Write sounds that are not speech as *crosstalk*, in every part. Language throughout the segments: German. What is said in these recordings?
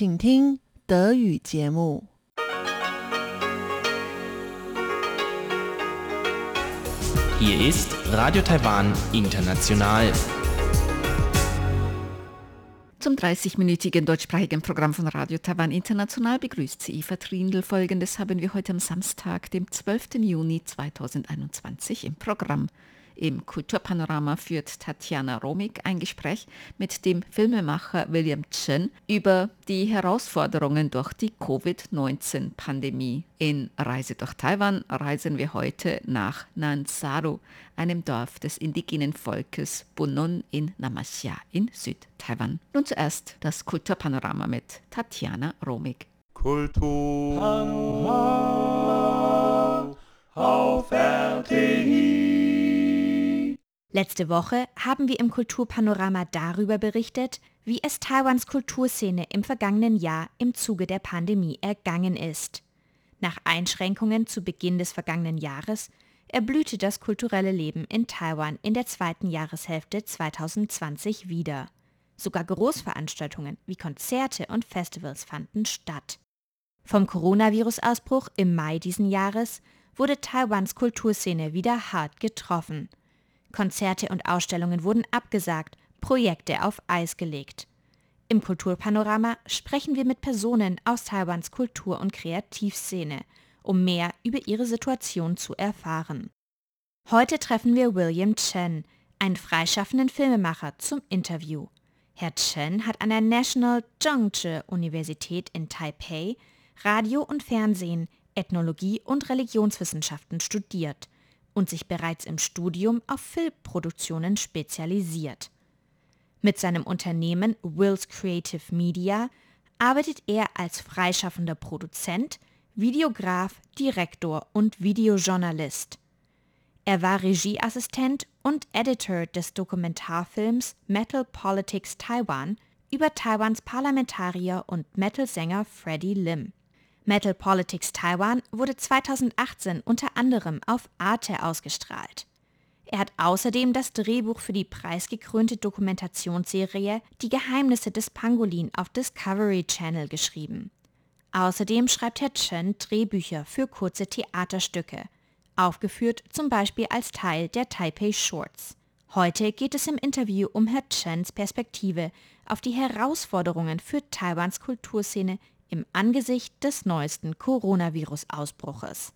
请听德语节目。Hier ist Radio Taiwan International. Zum 30-minütigen deutschsprachigen Programm von Radio Taiwan International begrüßt sie Eva Trindl. Folgendes haben wir heute am Samstag, dem 12. Juni 2021 im Programm. Im Kulturpanorama führt Tatjana Romig ein Gespräch mit dem Filmemacher William Chen über die Herausforderungen durch die Covid-19-Pandemie. In Reise durch Taiwan reisen wir heute nach Nansaru, einem Dorf des indigenen Volkes Bunun in Namasia in Südtaiwan. Nun zuerst das Kulturpanorama mit Tatjana Romig. Kulturpanorama auf RTI. Letzte Woche haben wir im Kulturpanorama darüber berichtet, wie es Taiwans Kulturszene im vergangenen Jahr im Zuge der Pandemie ergangen ist. Nach Einschränkungen zu Beginn des vergangenen Jahres erblühte das kulturelle Leben in Taiwan in der zweiten Jahreshälfte 2020 wieder. Sogar Großveranstaltungen wie Konzerte und Festivals fanden statt. Vom Coronavirus-Ausbruch im Mai diesen Jahres wurde Taiwans Kulturszene wieder hart getroffen – Konzerte und Ausstellungen wurden abgesagt, Projekte auf Eis gelegt. Im Kulturpanorama sprechen wir mit Personen aus Taiwans Kultur- und Kreativszene, um mehr über ihre Situation zu erfahren. Heute treffen wir William Chen, einen freischaffenden Filmemacher, zum Interview. Herr Chen hat an der National Zhengzhi Universität in Taipei Radio und Fernsehen, Ethnologie und Religionswissenschaften studiert und sich bereits im Studium auf Filmproduktionen spezialisiert. Mit seinem Unternehmen Wills Creative Media arbeitet er als freischaffender Produzent, Videograf, Direktor und Videojournalist. Er war Regieassistent und Editor des Dokumentarfilms Metal Politics Taiwan über Taiwans Parlamentarier und Metal-Sänger Freddie Lim. Metal Politics Taiwan wurde 2018 unter anderem auf Arte ausgestrahlt. Er hat außerdem das Drehbuch für die preisgekrönte Dokumentationsserie Die Geheimnisse des Pangolin auf Discovery Channel geschrieben. Außerdem schreibt Herr Chen Drehbücher für kurze Theaterstücke, aufgeführt zum Beispiel als Teil der Taipei Shorts. Heute geht es im Interview um Herr Chens Perspektive auf die Herausforderungen für Taiwans Kulturszene im Angesicht des neuesten Coronavirus-Ausbruches.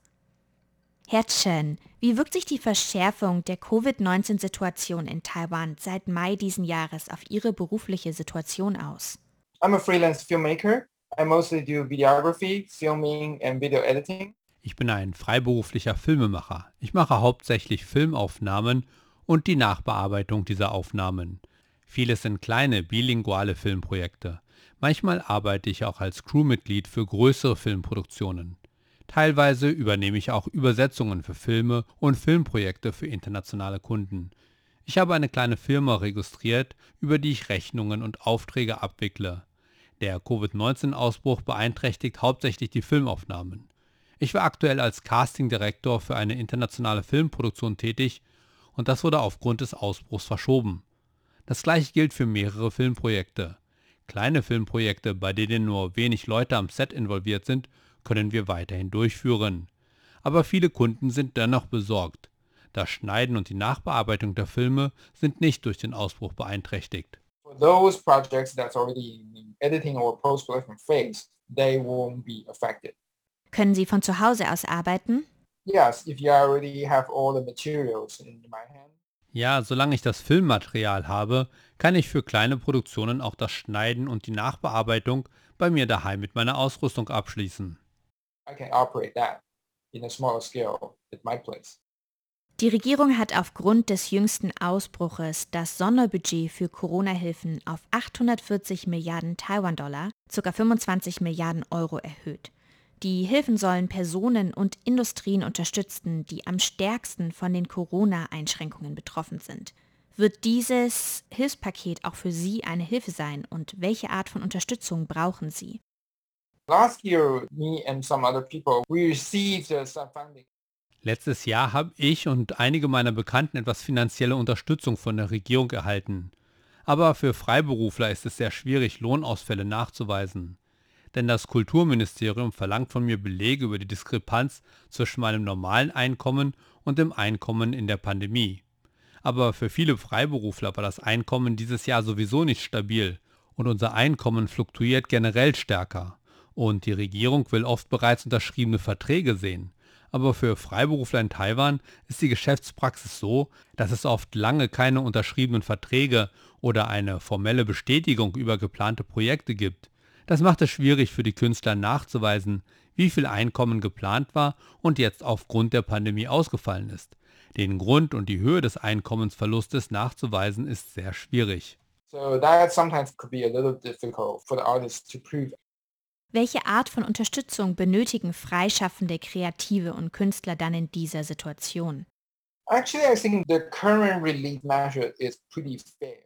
Herr Chen, wie wirkt sich die Verschärfung der Covid-19-Situation in Taiwan seit Mai diesen Jahres auf Ihre berufliche Situation aus? I'm a freelance filmmaker. I mostly do videography, filming and video editing. Ich bin ein freiberuflicher Filmemacher. Ich mache hauptsächlich Filmaufnahmen und die Nachbearbeitung dieser Aufnahmen. Vieles sind kleine bilinguale Filmprojekte. Manchmal arbeite ich auch als Crewmitglied für größere Filmproduktionen. Teilweise übernehme ich auch Übersetzungen für Filme und Filmprojekte für internationale Kunden. Ich habe eine kleine Firma registriert, über die ich Rechnungen und Aufträge abwickle. Der Covid-19-Ausbruch beeinträchtigt hauptsächlich die Filmaufnahmen. Ich war aktuell als Castingdirektor für eine internationale Filmproduktion tätig und das wurde aufgrund des Ausbruchs verschoben. Das gleiche gilt für mehrere Filmprojekte. Kleine Filmprojekte, bei denen nur wenig Leute am Set involviert sind, können wir weiterhin durchführen. Aber viele Kunden sind dennoch besorgt. Das Schneiden und die Nachbearbeitung der Filme sind nicht durch den Ausbruch beeinträchtigt. For those projects that's already in the editing or post-production phase, they won't be affected. Können Sie von zu Hause aus arbeiten? Yes, if you already have all the materials in my hand. Ja, solange ich das Filmmaterial habe, kann ich für kleine Produktionen auch das Schneiden und die Nachbearbeitung bei mir daheim mit meiner Ausrüstung abschließen. Die Regierung hat aufgrund des jüngsten Ausbruches das Sonderbudget für Corona-Hilfen auf 840 Milliarden Taiwan-Dollar, ca. 25 Milliarden Euro erhöht. Die Hilfen sollen Personen und Industrien unterstützen, die am stärksten von den Corona-Einschränkungen betroffen sind. Wird dieses Hilfspaket auch für Sie eine Hilfe sein und welche Art von Unterstützung brauchen Sie? Last year, me and some other people, we received uh, some funding. Letztes Jahr habe ich und einige meiner Bekannten etwas finanzielle Unterstützung von der Regierung erhalten. Aber für Freiberufler ist es sehr schwierig, Lohnausfälle nachzuweisen. denn das Kulturministerium verlangt von mir Belege über die Diskrepanz zwischen meinem normalen Einkommen und dem Einkommen in der Pandemie. Aber für viele Freiberufler war das Einkommen dieses Jahr sowieso nicht stabil und unser Einkommen fluktuiert generell stärker. Und die Regierung will oft bereits unterschriebene Verträge sehen. Aber für Freiberufler in Taiwan ist die Geschäftspraxis so, dass es oft lange keine unterschriebenen Verträge oder eine formelle Bestätigung über geplante Projekte gibt. Das macht es schwierig für die Künstler nachzuweisen, wie viel Einkommen geplant war und jetzt aufgrund der Pandemie ausgefallen ist. Den Grund und die Höhe des Einkommensverlustes nachzuweisen ist sehr schwierig. So that sometimes could be a little difficult for the artists to prove. Welche Art von Unterstützung benötigen freischaffende Kreative und Künstler dann in dieser Situation? Actually, I think the current relief measure is pretty fair.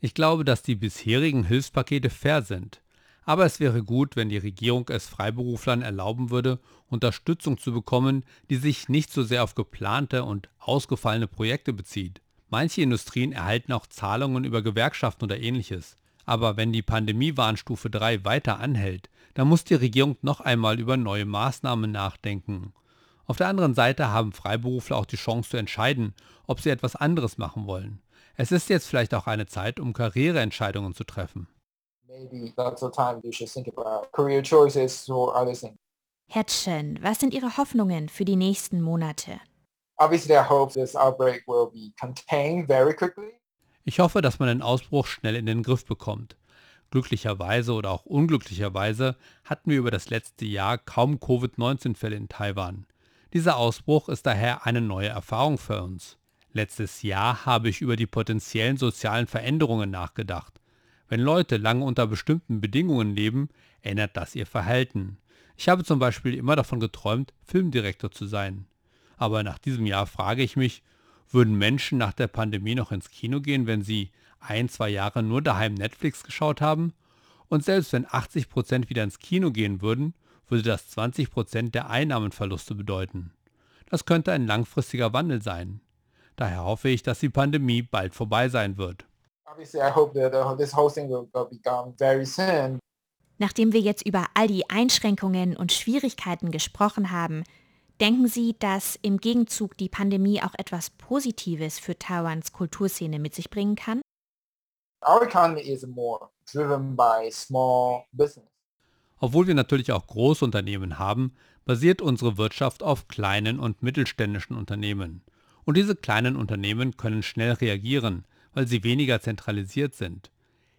Ich glaube, dass die bisherigen Hilfspakete fair sind. Aber es wäre gut, wenn die Regierung es Freiberuflern erlauben würde, Unterstützung zu bekommen, die sich nicht so sehr auf geplante und ausgefallene Projekte bezieht. Manche Industrien erhalten auch Zahlungen über Gewerkschaften oder ähnliches. Aber wenn die Pandemie-Warnstufe 3 weiter anhält, dann muss die Regierung noch einmal über neue Maßnahmen nachdenken. Auf der anderen Seite haben Freiberufler auch die Chance zu entscheiden, ob sie etwas anderes machen wollen. Es ist jetzt vielleicht auch eine Zeit, um Karriereentscheidungen zu treffen. Maybe that's the time you should think about career choices or other things. Herr Chen, was sind Ihre Hoffnungen für die nächsten Monate? Obviously, I hope this outbreak will be contained very quickly. Ich hoffe, dass man den Ausbruch schnell in den Griff bekommt. Glücklicherweise oder auch unglücklicherweise hatten wir über das letzte Jahr kaum Covid-19-Fälle in Taiwan. Dieser Ausbruch ist daher eine neue Erfahrung für uns. Letztes Jahr habe ich über die potenziellen sozialen Veränderungen nachgedacht. Wenn Leute lange unter bestimmten Bedingungen leben, ändert das ihr Verhalten. Ich habe zum Beispiel immer davon geträumt, Filmdirektor zu sein. Aber nach diesem Jahr frage ich mich, würden Menschen nach der Pandemie noch ins Kino gehen, wenn sie ein, zwei Jahre nur daheim Netflix geschaut haben? Und selbst wenn 80% wieder ins Kino gehen würden, würde das 20% der Einnahmenverluste bedeuten. Das könnte ein langfristiger Wandel sein. Daher hoffe ich, dass die Pandemie bald vorbei sein wird. Obviously, I hope that uh, this whole thing will, will be gone very soon. Nachdem wir jetzt über all die Einschränkungen und Schwierigkeiten gesprochen haben, denken Sie, dass im Gegenzug die Pandemie auch etwas Positives für Taiwans Kulturszene mit sich bringen kann? Our economy is more driven by small business. Obwohl wir natürlich auch Großunternehmen haben, basiert unsere Wirtschaft auf kleinen und mittelständischen Unternehmen. Und diese kleinen Unternehmen können schnell reagieren, weil sie weniger zentralisiert sind.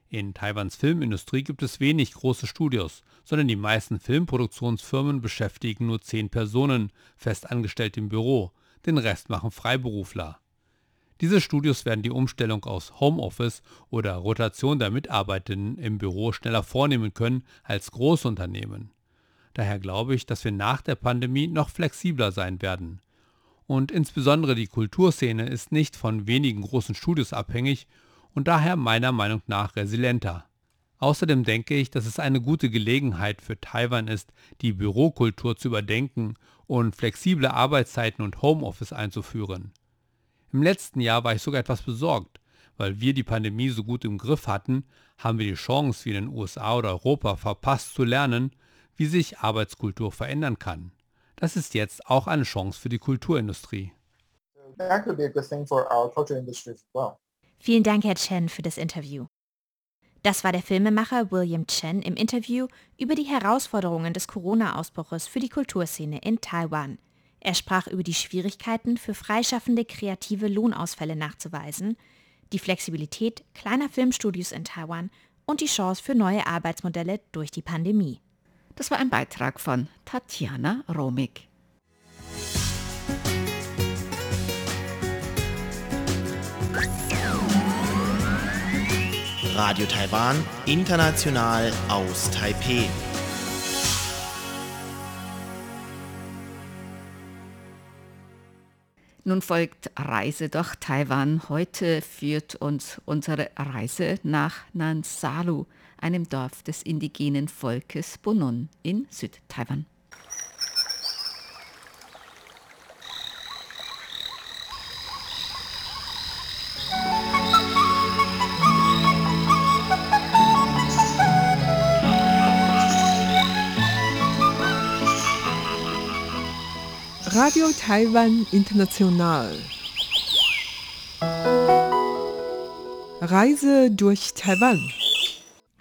In Taiwans Filmindustrie gibt es wenig große Studios, sondern die meisten Filmproduktionsfirmen beschäftigen nur zehn Personen, fest angestellt im Büro, den Rest machen Freiberufler. Diese Studios werden die Umstellung aus Homeoffice oder Rotation der Mitarbeitenden im Büro schneller vornehmen können als Großunternehmen. Daher glaube ich, dass wir nach der Pandemie noch flexibler sein werden. Und insbesondere die Kulturszene ist nicht von wenigen großen Studios abhängig und daher meiner Meinung nach resilienter. Außerdem denke ich, dass es eine gute Gelegenheit für Taiwan ist, die Bürokultur zu überdenken und flexible Arbeitszeiten und Homeoffice einzuführen. Im letzten Jahr war ich sogar etwas besorgt, weil wir die Pandemie so gut im Griff hatten, haben wir die Chance, wie in den USA oder Europa verpasst zu lernen, wie sich Arbeitskultur verändern kann. Das ist jetzt auch eine Chance für die Kulturindustrie. Vielen Dank, Herr Chen, für das Interview. Das war der Filmemacher William Chen im Interview über die Herausforderungen des Corona-Ausbruches für die Kulturszene in Taiwan. Er sprach über die Schwierigkeiten für freischaffende kreative Lohnausfälle nachzuweisen, die Flexibilität kleiner Filmstudios in Taiwan und die Chance für neue Arbeitsmodelle durch die Pandemie. Das war ein Beitrag von Tatjana Romig. Radio Taiwan, international aus Taipeh. Nun folgt Reise durch Taiwan. Heute führt uns unsere Reise nach Nansalu, einem Dorf des indigenen Volkes Bonon in Südtaiwan. Radio Taiwan International. Reise durch Taiwan.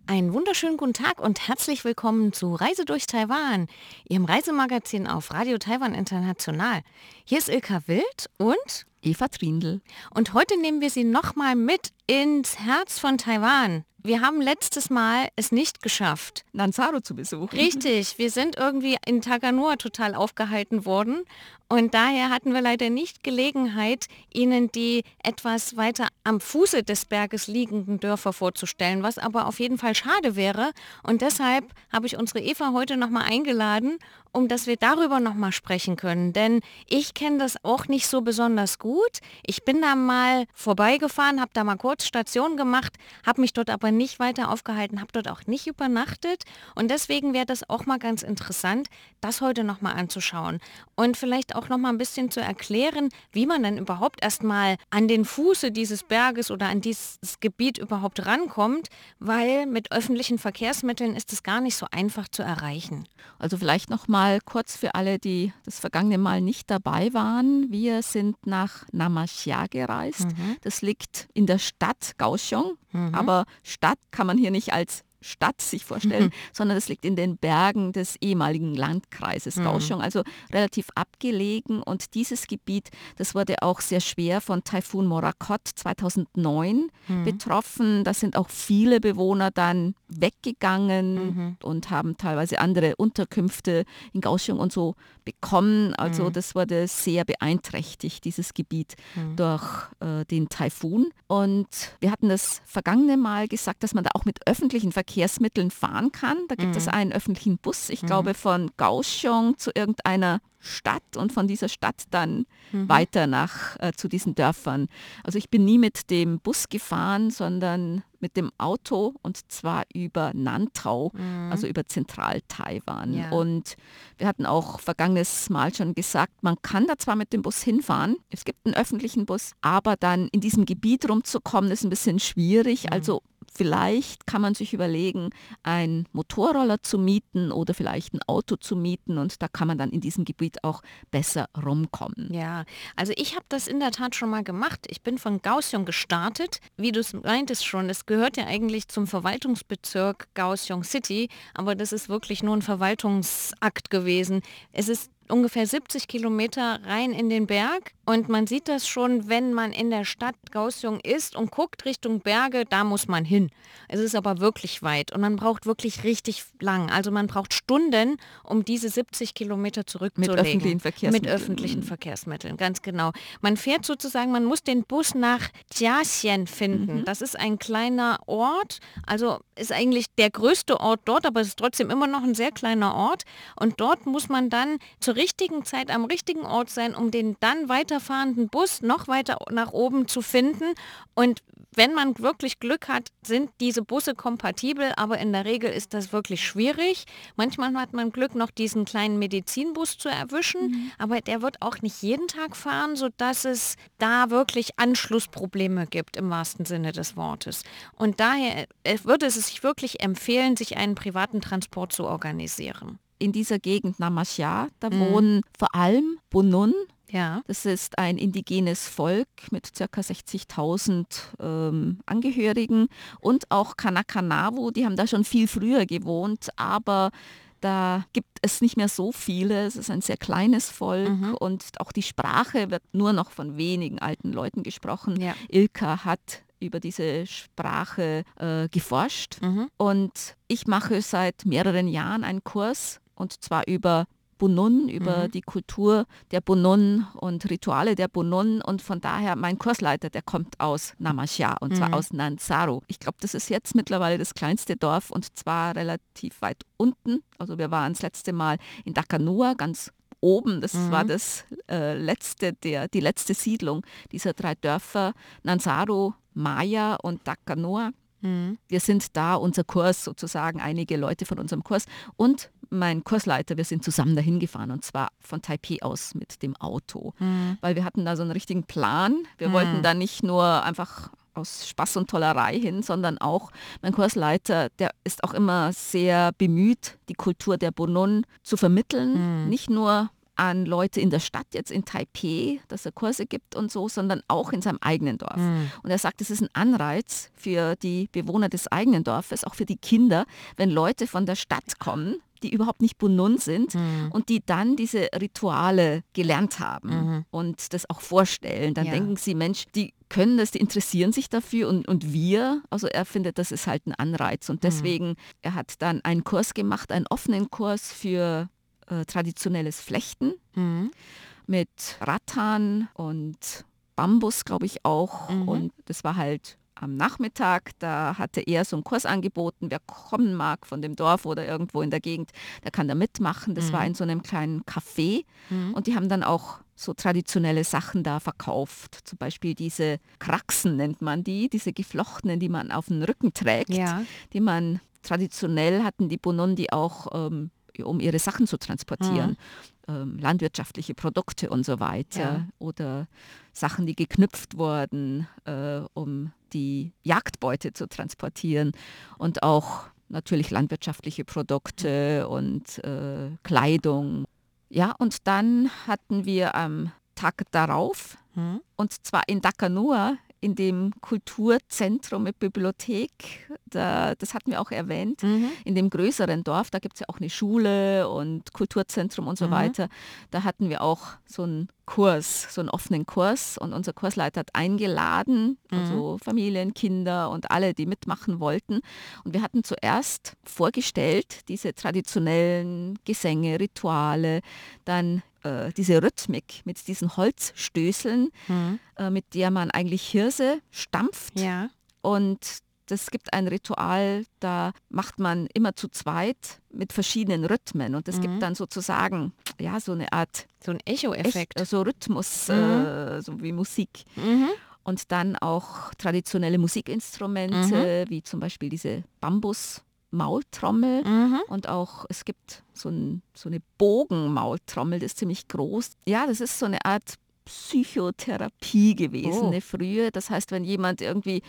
Einen wunderschönen guten Tag und herzlich willkommen zu Reise durch Taiwan, Ihrem Reisemagazin auf Radio Taiwan International. Hier ist Ilka Wild und Eva Trindl. Und heute nehmen wir Sie nochmal mit ins Herz von Taiwan. Wir haben letztes Mal es nicht geschafft. Nansaro zu besuchen. Richtig, wir sind irgendwie in Taganua total aufgehalten worden und daher hatten wir leider nicht Gelegenheit, Ihnen die etwas weiter am Fuße des Berges liegenden Dörfer vorzustellen, was aber auf jeden Fall schade wäre. Und deshalb habe ich unsere Eva heute nochmal eingeladen, um dass wir darüber nochmal sprechen können. Denn ich kenne das auch nicht so besonders gut. Ich bin da mal vorbeigefahren, habe da mal kurz Station gemacht, habe mich dort aber nicht weiter aufgehalten, habe dort auch nicht übernachtet. Und deswegen wäre das auch mal ganz interessant, das heute nochmal anzuschauen. Und vielleicht auch noch mal ein bisschen zu erklären, wie man dann überhaupt erstmal an den Fuße dieses Berges oder an dieses Gebiet überhaupt rankommt, weil mit öffentlichen Verkehrsmitteln ist es gar nicht so einfach zu erreichen. Also vielleicht noch mal kurz für alle, die das vergangene Mal nicht dabei waren. Wir sind nach Namashia gereist. Mhm. Das liegt in der Stadt Kaohsiung, mhm. aber Stadt kann man hier nicht als Stadt sich vorstellen, mhm. sondern es liegt in den Bergen des ehemaligen Landkreises mhm. also relativ abgelegen. Und dieses Gebiet, das wurde auch sehr schwer von Taifun Morakot 2009 mhm. betroffen. Da sind auch viele Bewohner dann weggegangen mhm. und haben teilweise andere Unterkünfte in Kaohsiung und so bekommen. Also das wurde sehr beeinträchtigt, dieses Gebiet, durch äh, den Taifun. Und wir hatten das vergangene Mal gesagt, dass man da auch mit öffentlichen Verkehrsmitteln fahren kann. Da gibt es mhm. einen öffentlichen Bus, ich mhm. glaube von Kaohsiung zu irgendeiner Stadt und von dieser Stadt dann mhm. weiter nach äh, zu diesen Dörfern. Also ich bin nie mit dem Bus gefahren, sondern mit dem Auto und zwar über Nantau, mhm. also über Zentral-Taiwan. Ja. Und wir hatten auch vergangenes Mal schon gesagt, man kann da zwar mit dem Bus hinfahren, es gibt einen öffentlichen Bus, aber dann in diesem Gebiet rumzukommen, ist ein bisschen schwierig. Mhm. Also Vielleicht kann man sich überlegen, ein Motorroller zu mieten oder vielleicht ein Auto zu mieten und da kann man dann in diesem Gebiet auch besser rumkommen. Ja, also ich habe das in der Tat schon mal gemacht. Ich bin von Kaohsiung gestartet. Wie du es meintest schon, es gehört ja eigentlich zum Verwaltungsbezirk Kaohsiung City, aber das ist wirklich nur ein Verwaltungsakt gewesen. Es ist ungefähr 70 Kilometer rein in den Berg. Und man sieht das schon, wenn man in der Stadt Kaohsiung ist und guckt Richtung Berge, da muss man hin. Es ist aber wirklich weit und man braucht wirklich richtig lang. Also man braucht Stunden, um diese 70 Kilometer zurückzulegen. Mit öffentlichen Verkehrsmitteln. Mit öffentlichen Verkehrsmitteln, ganz genau. Man fährt sozusagen, man muss den Bus nach Jiaxian finden. Mhm. Das ist ein kleiner Ort, also ist eigentlich der größte Ort dort, aber es ist trotzdem immer noch ein sehr kleiner Ort. Und dort muss man dann zur richtigen Zeit am richtigen Ort sein, um den dann weiterfahrenden Bus noch weiter nach oben zu finden. Und wenn man wirklich Glück hat, sind diese Busse kompatibel, aber in der Regel ist das wirklich schwierig. Manchmal hat man Glück, noch diesen kleinen Medizinbus zu erwischen, mhm. aber der wird auch nicht jeden Tag fahren, sodass es da wirklich Anschlussprobleme gibt im wahrsten Sinne des Wortes. Und daher äh, würde es sich wirklich empfehlen, sich einen privaten Transport zu organisieren in dieser Gegend Namashia, da mhm. wohnen vor allem Bunun. Ja. Das ist ein indigenes Volk mit ca. 60.000 ähm, Angehörigen und auch Kanakanavu, die haben da schon viel früher gewohnt, aber da gibt es nicht mehr so viele. Es ist ein sehr kleines Volk mhm. und auch die Sprache wird nur noch von wenigen alten Leuten gesprochen. Ja. Ilka hat über diese Sprache äh, geforscht mhm. und ich mache seit mehreren Jahren einen Kurs und zwar über Bunun, über mhm. die Kultur der Bunun und Rituale der Bunun. Und von daher, mein Kursleiter, der kommt aus Namashia und mhm. zwar aus Nansaru. Ich glaube, das ist jetzt mittlerweile das kleinste Dorf und zwar relativ weit unten. Also wir waren das letzte Mal in Dakanua, ganz oben. Das mhm. war das äh, letzte, der, die letzte Siedlung dieser drei Dörfer, Nansaru, Maya und Dakanua. Mhm. Wir sind da, unser Kurs sozusagen, einige Leute von unserem Kurs und mein Kursleiter, wir sind zusammen dahin gefahren und zwar von Taipei aus mit dem Auto, mhm. weil wir hatten da so einen richtigen Plan. Wir mhm. wollten da nicht nur einfach aus Spaß und Tollerei hin, sondern auch mein Kursleiter, der ist auch immer sehr bemüht, die Kultur der Bonon zu vermitteln, mhm. nicht nur an Leute in der Stadt, jetzt in Taipei, dass er Kurse gibt und so, sondern auch in seinem eigenen Dorf. Mhm. Und er sagt, es ist ein Anreiz für die Bewohner des eigenen Dorfes, auch für die Kinder, wenn Leute von der Stadt kommen, die überhaupt nicht Bunun sind Mhm. und die dann diese Rituale gelernt haben Mhm. und das auch vorstellen. Dann Ja. denken sie, Mensch, die können das, die interessieren sich dafür und, und wir, also er findet, das ist halt ein Anreiz. Mhm. Und deswegen, er hat dann einen Kurs gemacht, einen offenen Kurs für äh, traditionelles Flechten Mhm. mit Rattan und Bambus, glaube ich auch. Mhm. Und das war halt am Nachmittag, da hatte er so einen Kurs angeboten, wer kommen mag von dem Dorf oder irgendwo in der Gegend, der kann da mitmachen. Das war in so einem kleinen Café Mhm. und die haben dann auch so traditionelle Sachen da verkauft. Zum Beispiel diese Kraxen nennt man die, diese geflochtenen, die man auf den Rücken trägt, Ja. die man traditionell hatten die Bonun, die auch um, um ihre Sachen zu transportieren. Ähm, landwirtschaftliche Produkte und so weiter. Ja. Oder Sachen, die geknüpft wurden, äh, um die Jagdbeute zu transportieren. Und auch natürlich landwirtschaftliche Produkte und äh, Kleidung. Ja, und dann hatten wir am Tag darauf, Mhm. und zwar in Dakanua, in dem Kulturzentrum mit Bibliothek, da, das hatten wir auch erwähnt, Mhm. in dem größeren Dorf, da gibt es ja auch eine Schule und Kulturzentrum und so Mhm. weiter. Da hatten wir auch so einen Kurs, so einen offenen Kurs und unser Kursleiter hat eingeladen, Mhm. also Familien, Kinder und alle, die mitmachen wollten. Und wir hatten zuerst vorgestellt, diese traditionellen Gesänge, Rituale, dann äh, diese Rhythmik mit diesen Holzstößeln, Mhm. äh, mit der man eigentlich Hirse stampft. Ja. Und das gibt ein Ritual, da macht man immer zu zweit mit verschiedenen Rhythmen. Und es Mhm. gibt dann sozusagen ja, so eine Art So ein Echo-Effekt. äh, so Rhythmus, Mhm. äh, so wie Musik. Mhm. Und dann auch traditionelle Musikinstrumente, wie zum Beispiel diese Bambus-Maultrommel. Mhm. Und auch, es gibt so, ein, so eine Bogenmaultrommel, die ist ziemlich groß. Ja, das ist so eine Art Psychotherapie gewesen Oh. ne, früher. Das heißt, wenn jemand irgendwie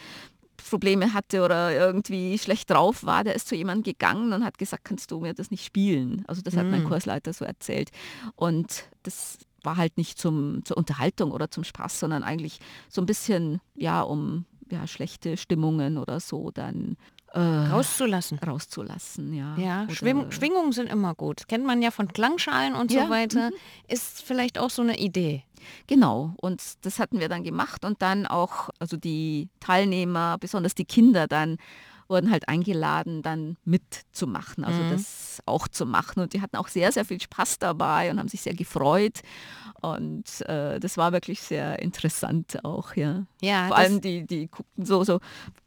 Probleme hatte oder irgendwie schlecht drauf war, der ist zu jemandem gegangen und hat gesagt, kannst du mir das nicht spielen? Also das hat mein Mm. Kursleiter so erzählt. Und das war halt nicht zum, zur Unterhaltung oder zum Spaß, sondern eigentlich so ein bisschen, ja, um ja, schlechte Stimmungen oder so dann äh, Rauszulassen. rauszulassen. Ja, Ja, Schwing Schwingungen sind immer gut. Kennt man ja von Klangschalen und Ja, so weiter. Ist vielleicht auch so eine Idee. Genau, und das hatten wir dann gemacht und dann auch, also die Teilnehmer, besonders die Kinder dann, wurden halt eingeladen, dann mitzumachen, also Mhm. das auch zu machen. Und die hatten auch sehr, sehr viel Spaß dabei und haben sich sehr gefreut. Und äh, das war wirklich sehr interessant auch, ja. Ja, Vor allem die, die guckten so, so,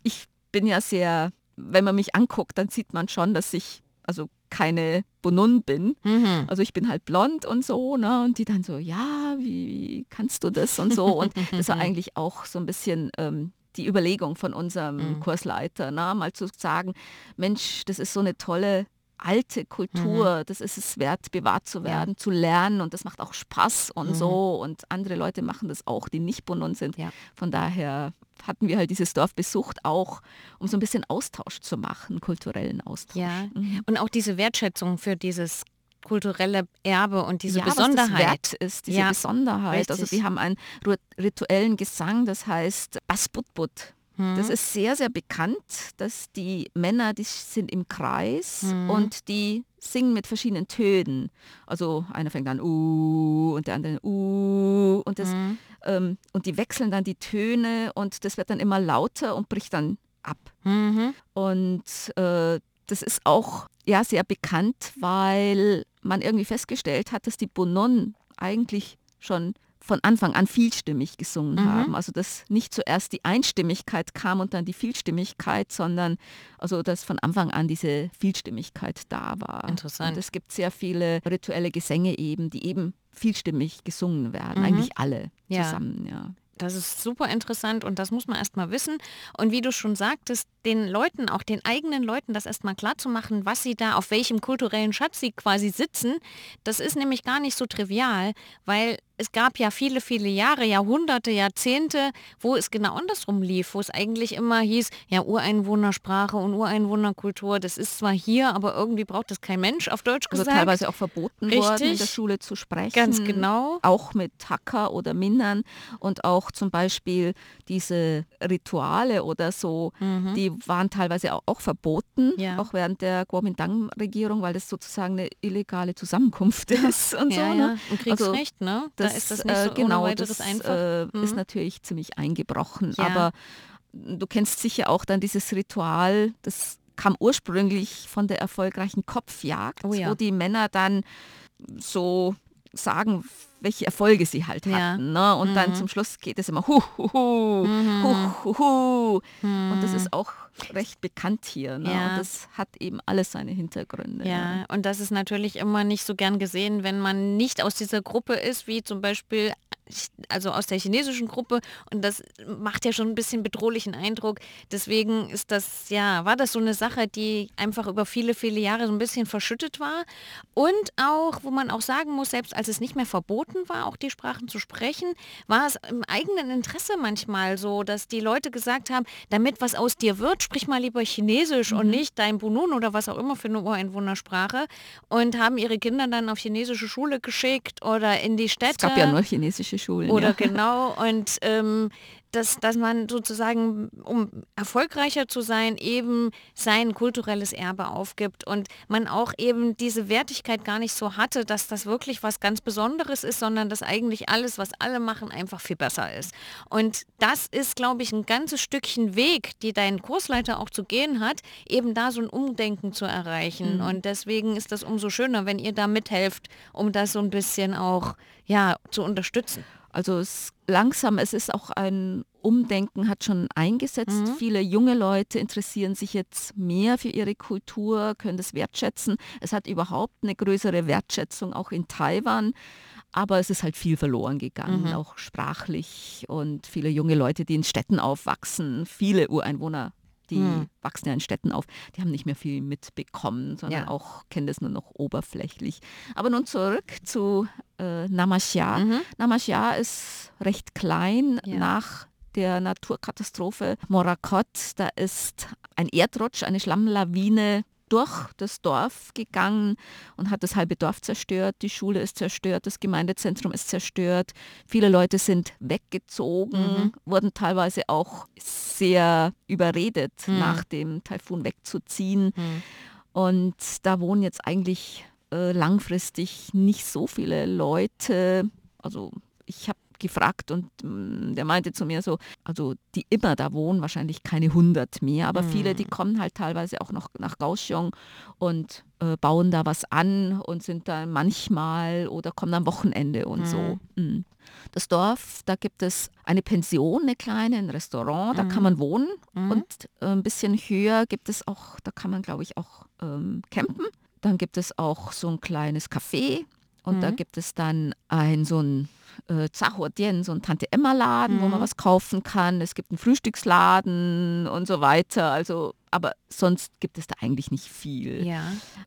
ich bin ja sehr, wenn man mich anguckt, dann sieht man schon, dass ich also keine Bonun bin. Mhm. Also ich bin halt blond und so, ne? Und die dann so, ja, wie, wie kannst du das und so. Und *laughs* das war eigentlich auch so ein bisschen ähm, die Überlegung von unserem Mhm. Kursleiter, ne? mal zu sagen, Mensch, das ist so eine tolle alte Kultur, das ist es wert, bewahrt zu werden, zu lernen und das macht auch Spaß und Mhm. so. Und andere Leute machen das auch, die nicht Bonun sind. Ja. Von daher hatten wir halt dieses Dorf besucht, auch um so ein bisschen Austausch zu machen, kulturellen Austausch. Ja. Mhm. Und auch diese Wertschätzung für dieses kulturelle Erbe und diese ja, Besonderheit. ist, diese Ja, Besonderheit. Also richtig. die haben einen rituellen Gesang, das heißt Basbutbut. Mhm. Das ist sehr, sehr bekannt, dass die Männer, die sind im Kreis Mhm. und die singen mit verschiedenen Tönen. Also einer fängt an uh und der andere uh und das Mhm. ähm, und die wechseln dann die Töne und das wird dann immer lauter und bricht dann ab. Mhm. Und äh, das ist auch ja, sehr bekannt, weil man irgendwie festgestellt hat, dass die Bonon eigentlich schon von Anfang an vielstimmig gesungen Mhm. haben. Also dass nicht zuerst die Einstimmigkeit kam und dann die Vielstimmigkeit, sondern also dass von Anfang an diese Vielstimmigkeit da war. Interessant. Und es gibt sehr viele rituelle Gesänge eben, die eben vielstimmig gesungen werden. Mhm. Eigentlich alle Ja. zusammen, ja. Das ist super interessant und das muss man erstmal wissen. Und wie du schon sagtest, den Leuten, auch den eigenen Leuten, das erstmal klar zu machen, was sie da, auf welchem kulturellen Schatz sie quasi sitzen, das ist nämlich gar nicht so trivial, weil es gab ja viele, viele Jahre, Jahrhunderte, Jahrzehnte, wo es genau andersrum lief, wo es eigentlich immer hieß, ja, Ureinwohnersprache und Ureinwohnerkultur, das ist zwar hier, aber irgendwie braucht das kein Mensch, auf Deutsch Also gesagt. teilweise auch verboten worden, in der Richtig. Schule zu sprechen. Ganz genau. Auch mit Hacker oder Minnern und auch zum Beispiel diese Rituale oder so, die waren teilweise auch, auch verboten, Mhm. Ja. auch während der Kuomintang-Regierung, weil das sozusagen eine illegale Zusammenkunft *laughs* ist und ja, so. ja. Ne? Und Kriegsrecht, ne? Da ist das nicht so äh, genau, ohne weiteres das. Äh, ist Mhm. natürlich ziemlich eingebrochen. Ja. Aber du kennst sicher auch dann dieses Ritual, das kam ursprünglich von der erfolgreichen Kopfjagd, Oh ja. wo die Männer dann so sagen, welche Erfolge sie halt Ja. hatten. Ne? Und dann zum Schluss geht es immer hu, hu, hu, hu, hu, hu. Und das ist auch recht bekannt hier. Ne? Ja. Und das hat eben alles seine Hintergründe. Ja, und das ist natürlich immer nicht so gern gesehen, wenn man nicht aus dieser Gruppe ist, wie zum Beispiel also aus der chinesischen Gruppe und das macht ja schon ein bisschen bedrohlichen Eindruck. Deswegen ist das, ja, war das so eine Sache, die einfach über viele, viele Jahre so ein bisschen verschüttet war und auch, wo man auch sagen muss, selbst als es nicht mehr verboten war, auch die Sprachen zu sprechen, war es im eigenen Interesse manchmal so, dass die Leute gesagt haben, damit was aus dir wird, sprich mal lieber Chinesisch und nicht dein Bunun oder was auch immer für eine Ureinwohnersprache und haben ihre Kinder dann auf chinesische Schule geschickt oder in die Städte. Es gab ja nur chinesische Schulen. Oder ja. genau, *laughs* und ähm, dass, dass man sozusagen, um erfolgreicher zu sein, eben sein kulturelles Erbe aufgibt und man auch eben diese Wertigkeit gar nicht so hatte, dass das wirklich was ganz Besonderes ist, sondern dass eigentlich alles, was alle machen, einfach viel besser ist. Und das ist, glaube ich, ein ganzes Stückchen Weg, die dein Kursleiter auch zu gehen hat, eben da so ein Umdenken zu erreichen. Und deswegen ist das umso schöner, wenn ihr da mithelft, um das so ein bisschen auch ja, zu unterstützen. Also es langsam, es ist auch ein Umdenken, hat schon eingesetzt. Viele junge Leute interessieren sich jetzt mehr für ihre Kultur, können das wertschätzen. Es hat überhaupt eine größere Wertschätzung auch in Taiwan. Aber es ist halt viel verloren gegangen, auch sprachlich und viele junge Leute, die in Städten aufwachsen, viele Ureinwohner, die wachsen ja in Städten auf, die haben nicht mehr viel mitbekommen, sondern Ja. auch kennen das nur noch oberflächlich. Aber nun zurück zu äh, Namashia. Namashia ist recht klein Ja. nach der Naturkatastrophe Morakot. Da ist ein Erdrutsch, eine Schlammlawine durch das Dorf gegangen und hat das halbe Dorf zerstört. Die Schule ist zerstört, das Gemeindezentrum ist zerstört. Viele Leute sind weggezogen, wurden teilweise auch sehr überredet, nach dem Taifun wegzuziehen. Und da wohnen jetzt eigentlich äh, langfristig nicht so viele Leute. Also ich habe gefragt und mm, der meinte zu mir so, also die immer da wohnen, wahrscheinlich keine 100 mehr, aber viele, die kommen halt teilweise auch noch nach Kaohsiung und äh, bauen da was an und sind da manchmal oder kommen am Wochenende und so. Mm. Das Dorf, da gibt es eine Pension, eine kleine, ein Restaurant, da kann man wohnen und äh, ein bisschen höher gibt es auch, da kann man glaube ich auch ähm, campen. Dann gibt es auch so ein kleines Café und da gibt es dann ein so ein äh, so ein Tante-Emma-Laden, wo man was kaufen kann. Es gibt einen Frühstücksladen und so weiter. Also, aber sonst gibt es da eigentlich nicht viel. Ja.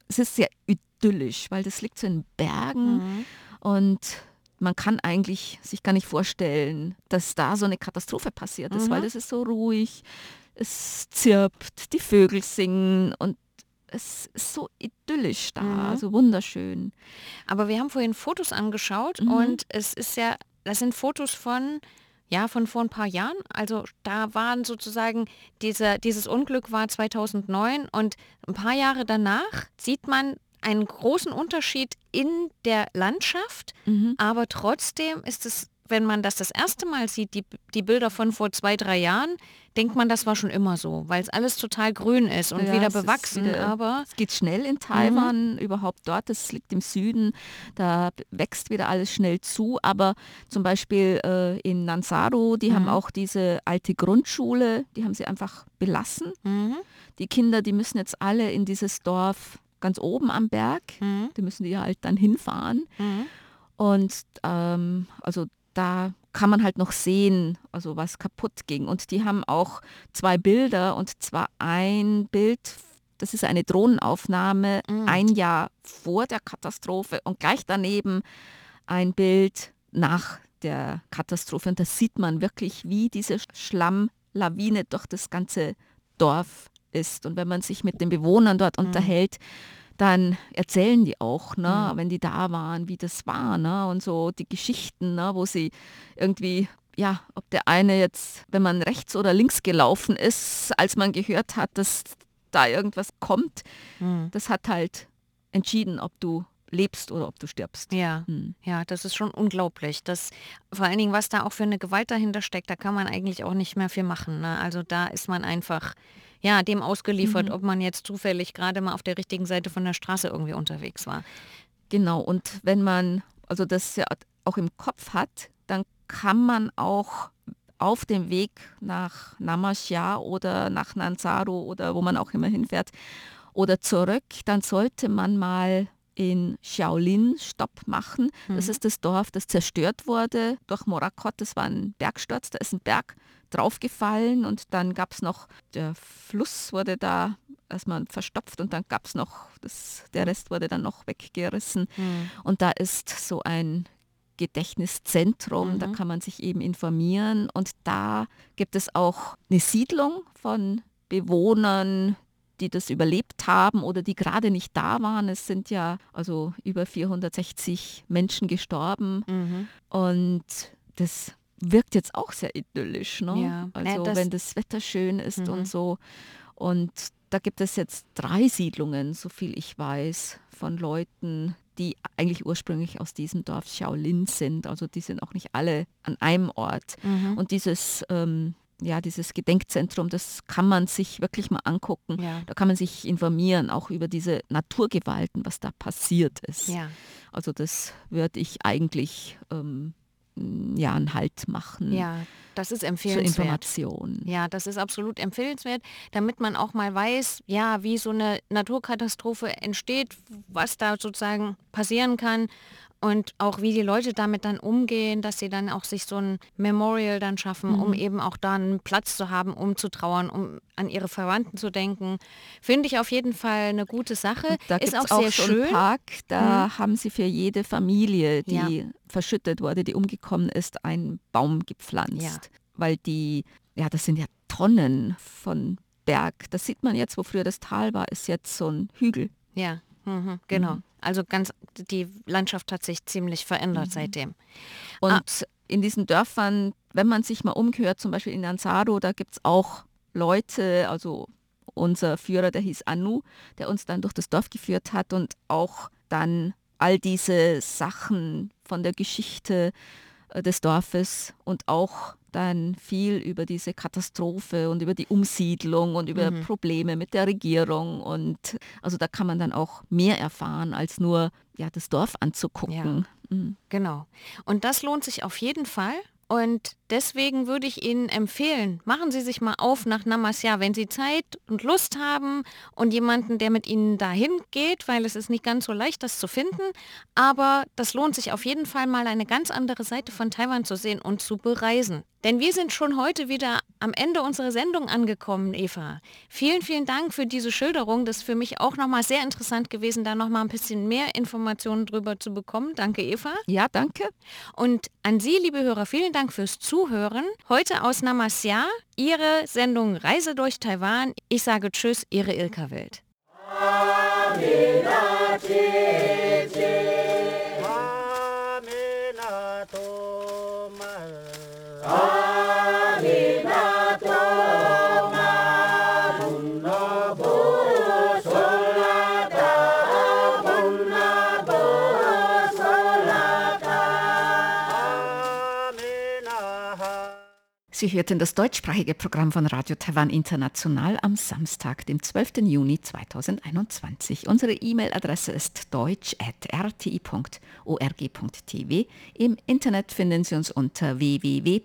Es ist sehr idyllisch, weil das liegt so in Bergen und man kann eigentlich sich gar nicht vorstellen, dass da so eine Katastrophe passiert ist, weil das ist so ruhig, es zirpt, die Vögel singen und es ist so idyllisch da, so wunderschön. Aber wir haben vorhin Fotos angeschaut Mhm. und es ist ja, das sind Fotos von, ja, von vor ein paar Jahren. Also da waren sozusagen, diese, dieses Unglück war 2009 und ein paar Jahre danach sieht man einen großen Unterschied in der Landschaft, Mhm. aber trotzdem ist es, wenn man das das erste Mal sieht, die, die Bilder von vor zwei, drei Jahren, denkt man, das war schon immer so, weil es alles total grün ist und Ja, wieder es bewachsen, wieder- aber Es geht schnell in Taiwan, überhaupt dort, das liegt im Süden, da wächst wieder alles schnell zu, aber zum Beispiel äh, in Nansaru, die haben auch diese alte Grundschule, die haben sie einfach belassen. Mhm. Die Kinder, die müssen jetzt alle in dieses Dorf ganz oben am Berg, Mhm. die müssen die halt dann hinfahren. Und ähm, also da kann man halt noch sehen, also was kaputt ging. Und die haben auch zwei Bilder und zwar ein Bild, das ist eine Drohnenaufnahme ein Jahr vor der Katastrophe und gleich daneben ein Bild nach der Katastrophe. Und da sieht man wirklich, wie diese Schlammlawine durch das ganze Dorf ist. Und wenn man sich mit den Bewohnern dort mhm. unterhält, dann erzählen die auch, ne, mhm. wenn die da waren, wie das war, ne, und so die Geschichten, ne, wo sie irgendwie, ja, ob der eine jetzt, wenn man rechts oder links gelaufen ist, als man gehört hat, dass da irgendwas kommt, mhm. das hat halt entschieden, ob du lebst oder ob du stirbst. Ja, hm. ja, das ist schon unglaublich. Das, vor allen Dingen, was da auch für eine Gewalt dahinter steckt, da kann man eigentlich auch nicht mehr viel machen. Ne? Also da ist man einfach ja, dem ausgeliefert, mhm. ob man jetzt zufällig gerade mal auf der richtigen Seite von der Straße irgendwie unterwegs war. Genau, und wenn man also das ja auch im Kopf hat, dann kann man auch auf dem Weg nach Namashya oder nach Nansaru oder wo man auch immer hinfährt oder zurück, dann sollte man mal in Shaolin Stopp machen. Mhm. Das ist das Dorf, das zerstört wurde durch Morakot. Das war ein Bergsturz, da ist ein Berg draufgefallen und dann gab es noch, der Fluss wurde da erstmal verstopft und dann gab es noch, das, der Rest wurde dann noch weggerissen. Mhm. Und da ist so ein Gedächtniszentrum, mhm. da kann man sich eben informieren und da gibt es auch eine Siedlung von Bewohnern, die das überlebt haben oder die gerade nicht da waren. Es sind ja also über 460 Menschen gestorben. Mhm. Und das wirkt jetzt auch sehr idyllisch. Ne? Ja. Also das wenn das Wetter schön ist mhm. und so. Und da gibt es jetzt drei Siedlungen, so viel ich weiß, von Leuten, die eigentlich ursprünglich aus diesem Dorf Shaolin sind. Also die sind auch nicht alle an einem Ort. Mhm. Und dieses ähm, ja, dieses Gedenkzentrum, das kann man sich wirklich mal angucken. Ja. Da kann man sich informieren, auch über diese Naturgewalten, was da passiert ist. Ja. Also das würde ich eigentlich ähm, ja, einen Halt machen. Ja, das ist empfehlenswert. Zur Information. Ja, das ist absolut empfehlenswert, damit man auch mal weiß, ja, wie so eine Naturkatastrophe entsteht, was da sozusagen passieren kann und auch wie die Leute damit dann umgehen, dass sie dann auch sich so ein Memorial dann schaffen, mhm. um eben auch da einen Platz zu haben, um zu trauern, um an ihre Verwandten zu denken. Finde ich auf jeden Fall eine gute Sache. Und da ist auch, auch sehr so schön. Park, da mhm. haben sie für jede Familie, die ja. verschüttet wurde, die umgekommen ist, einen Baum gepflanzt. Ja. Weil die, ja, das sind ja Tonnen von Berg. Das sieht man jetzt, wo früher das Tal war, ist jetzt so ein Hügel. Ja, mhm, genau. Mhm. Also ganz, die Landschaft hat sich ziemlich verändert mhm. seitdem. Und ah. in diesen Dörfern, wenn man sich mal umhört, zum Beispiel in Ansaro, da gibt es auch Leute, also unser Führer, der hieß Anu, der uns dann durch das Dorf geführt hat und auch dann all diese Sachen von der Geschichte äh, des Dorfes und auch dann viel über diese Katastrophe und über die Umsiedlung und über mhm. Probleme mit der Regierung. Und also da kann man dann auch mehr erfahren, als nur ja, das Dorf anzugucken. Ja, mhm. Genau. Und das lohnt sich auf jeden Fall. Und deswegen würde ich Ihnen empfehlen, machen Sie sich mal auf nach Namasya, wenn Sie Zeit und Lust haben und jemanden, der mit Ihnen dahin geht, weil es ist nicht ganz so leicht, das zu finden. Aber das lohnt sich auf jeden Fall mal eine ganz andere Seite von Taiwan zu sehen und zu bereisen. Denn wir sind schon heute wieder am Ende unserer Sendung angekommen, Eva. Vielen, vielen Dank für diese Schilderung. Das ist für mich auch nochmal sehr interessant gewesen, da nochmal ein bisschen mehr Informationen drüber zu bekommen. Danke, Eva. Ja, danke. Und an Sie, liebe Hörer, vielen Dank fürs Zuhören. Heute aus Namasya, Ihre Sendung Reise durch Taiwan. Ich sage Tschüss, Ihre Ilka Wild. Sie hörten das deutschsprachige Programm von Radio Taiwan International am Samstag, dem 12. Juni 2021. Unsere E-Mail-Adresse ist deutsch.rti.org.tv. Im Internet finden Sie uns unter www.rti.org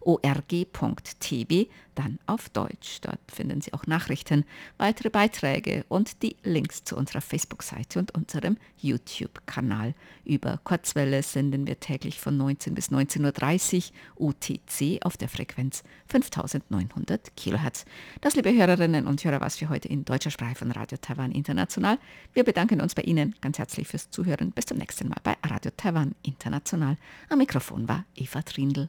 org.tv, dann auf Deutsch. Dort finden Sie auch Nachrichten, weitere Beiträge und die Links zu unserer Facebook-Seite und unserem YouTube-Kanal. Über Kurzwelle senden wir täglich von 19 bis 19.30 Uhr UTC auf der Frequenz 5900 kHz. Das, liebe Hörerinnen und Hörer, was für heute in deutscher Sprache von Radio Taiwan International. Wir bedanken uns bei Ihnen ganz herzlich fürs Zuhören. Bis zum nächsten Mal bei Radio Taiwan International. Am Mikrofon war Eva Trindl.